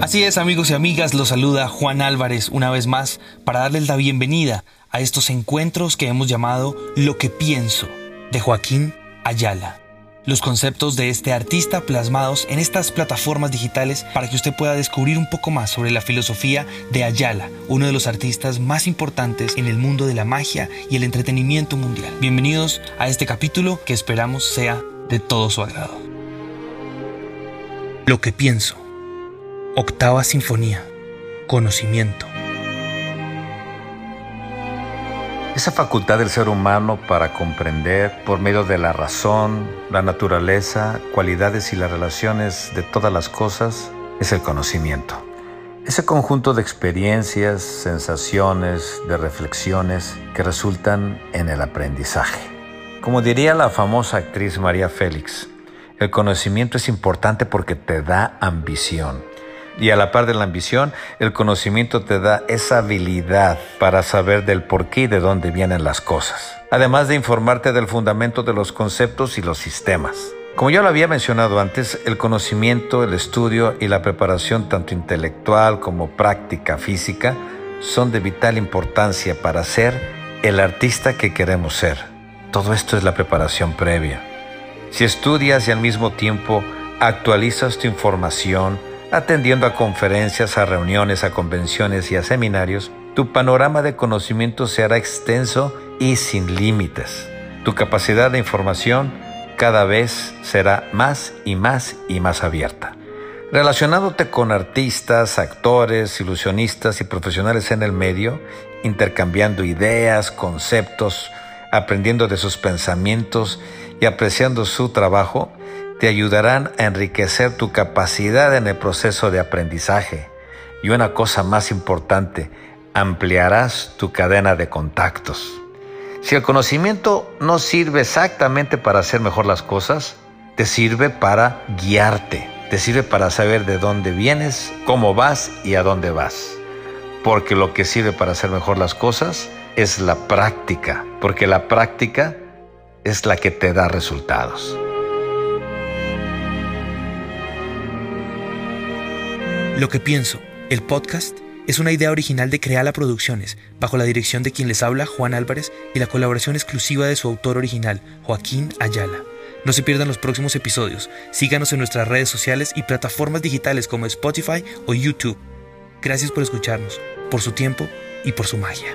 Así es, amigos y amigas, los saluda Juan Álvarez una vez más para darles la bienvenida a estos encuentros que hemos llamado Lo que pienso de Joaquín Ayala. Los conceptos de este artista plasmados en estas plataformas digitales para que usted pueda descubrir un poco más sobre la filosofía de Ayala, uno de los artistas más importantes en el mundo de la magia y el entretenimiento mundial. Bienvenidos a este capítulo que esperamos sea de todo su agrado. Lo que pienso. Octava Sinfonía. Conocimiento. Esa facultad del ser humano para comprender por medio de la razón, la naturaleza, cualidades y las relaciones de todas las cosas es el conocimiento. Ese conjunto de experiencias, sensaciones, de reflexiones que resultan en el aprendizaje. Como diría la famosa actriz María Félix, el conocimiento es importante porque te da ambición. Y a la par de la ambición, el conocimiento te da esa habilidad para saber del por qué y de dónde vienen las cosas. Además de informarte del fundamento de los conceptos y los sistemas. Como yo lo había mencionado antes, el conocimiento, el estudio y la preparación tanto intelectual como práctica física son de vital importancia para ser el artista que queremos ser. Todo esto es la preparación previa. Si estudias y al mismo tiempo actualizas tu información, atendiendo a conferencias, a reuniones, a convenciones y a seminarios, tu panorama de conocimiento se hará extenso y sin límites. Tu capacidad de información cada vez será más y más y más abierta. Relacionándote con artistas, actores, ilusionistas y profesionales en el medio, intercambiando ideas, conceptos, aprendiendo de sus pensamientos y apreciando su trabajo, te ayudarán a enriquecer tu capacidad en el proceso de aprendizaje. Y una cosa más importante, ampliarás tu cadena de contactos. Si el conocimiento no sirve exactamente para hacer mejor las cosas, te sirve para guiarte, te sirve para saber de dónde vienes, cómo vas y a dónde vas. Porque lo que sirve para hacer mejor las cosas es la práctica, porque la práctica es la que te da resultados. Lo que pienso, el podcast, es una idea original de Creala Producciones, bajo la dirección de quien les habla, Juan Álvarez, y la colaboración exclusiva de su autor original, Joaquín Ayala. No se pierdan los próximos episodios. Síganos en nuestras redes sociales y plataformas digitales como Spotify o YouTube. Gracias por escucharnos, por su tiempo y por su magia.